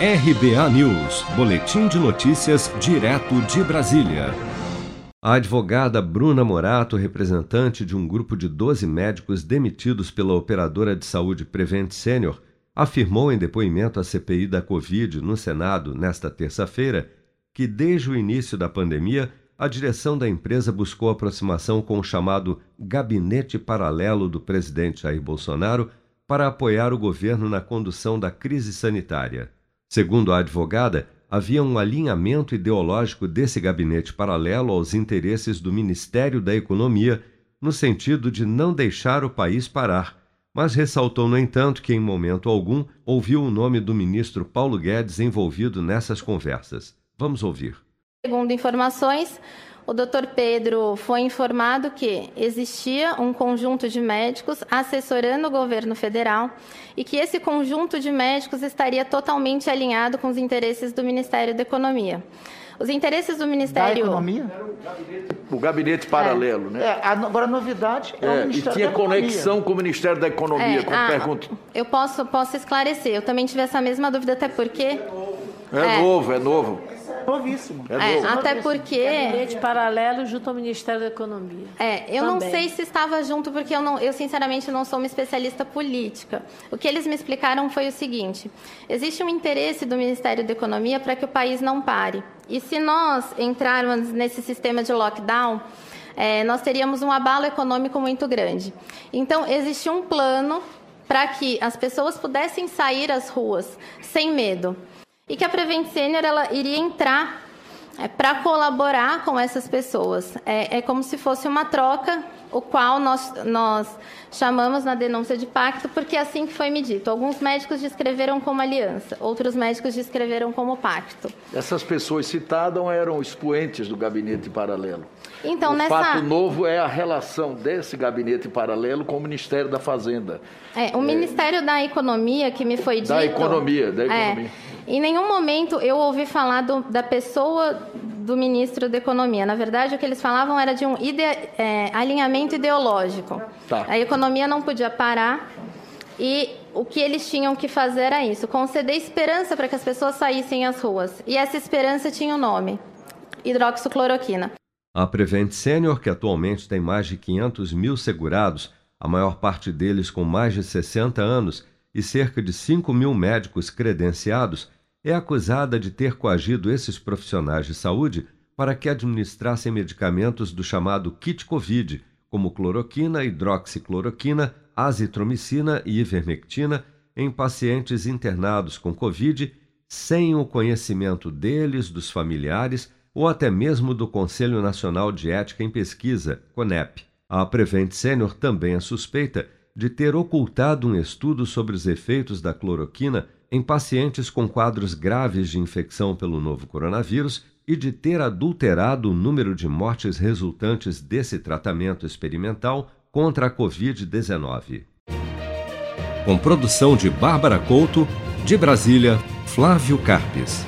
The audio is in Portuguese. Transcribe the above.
RBA News, Boletim de Notícias, direto de Brasília. A advogada Bruna Morato, representante de um grupo de 12 médicos demitidos pela operadora de saúde Prevent Senior, afirmou em depoimento à CPI da Covid no Senado nesta terça-feira que, desde o início da pandemia, a direção da empresa buscou aproximação com o chamado Gabinete Paralelo do presidente Jair Bolsonaro para apoiar o governo na condução da crise sanitária. Segundo a advogada, havia um alinhamento ideológico desse gabinete paralelo aos interesses do Ministério da Economia, no sentido de não deixar o país parar, mas ressaltou, no entanto, que em momento algum ouviu o nome do ministro Paulo Guedes envolvido nessas conversas. Vamos ouvir. Segundo informações, o Dr. Pedro foi informado que existia um conjunto de médicos assessorando o governo federal e que esse conjunto de médicos estaria totalmente alinhado com os interesses do Ministério da Economia. Os interesses do Ministério. Da economia? O gabinete paralelo, é. né? É, agora a novidade é, é o Ministério E tinha conexão com o Ministério da Economia, é, com a, pergunta. Eu posso, posso esclarecer. Eu também tive essa mesma dúvida, até porque. É, é novo, é novo novíssimo. É, é até porque. Gabinete paralelo junto ao Ministério da Economia. É, eu Também. não sei se estava junto, porque eu, não, eu sinceramente não sou uma especialista política. O que eles me explicaram foi o seguinte: existe um interesse do Ministério da Economia para que o país não pare. E se nós entrarmos nesse sistema de lockdown, é, nós teríamos um abalo econômico muito grande. Então, existe um plano para que as pessoas pudessem sair às ruas sem medo e que a Prevent Senior ela iria entrar é, para colaborar com essas pessoas. É, é, como se fosse uma troca, o qual nós, nós chamamos na denúncia de pacto, porque é assim que foi medido. Alguns médicos descreveram como aliança, outros médicos descreveram como pacto. Essas pessoas citadas eram expoentes do gabinete paralelo. Então, o nessa... fato novo é a relação desse gabinete paralelo com o Ministério da Fazenda. É, o é... Ministério da Economia, que me foi dito... Da Economia, da é, Economia. É, em nenhum momento eu ouvi falar do, da pessoa do ministro da Economia. Na verdade, o que eles falavam era de um ide é, alinhamento ideológico. Tá. A economia não podia parar e o que eles tinham que fazer era isso, conceder esperança para que as pessoas saíssem às ruas. E essa esperança tinha o um nome, hidroxicloroquina. A Prevent Senior, que atualmente tem mais de 500 mil segurados, a maior parte deles com mais de 60 anos, e cerca de 5 mil médicos credenciados, é acusada de ter coagido esses profissionais de saúde para que administrassem medicamentos do chamado kit Covid, como cloroquina, hidroxicloroquina, azitromicina e ivermectina, em pacientes internados com Covid, sem o conhecimento deles, dos familiares ou até mesmo do Conselho Nacional de Ética em Pesquisa, CONEP. A Prevent Senior também é suspeita de ter ocultado um estudo sobre os efeitos da cloroquina em pacientes com quadros graves de infecção pelo novo coronavírus e de ter adulterado o número de mortes resultantes desse tratamento experimental contra a Covid-19. Com produção de Bárbara Couto, de Brasília, Flávio Carpes.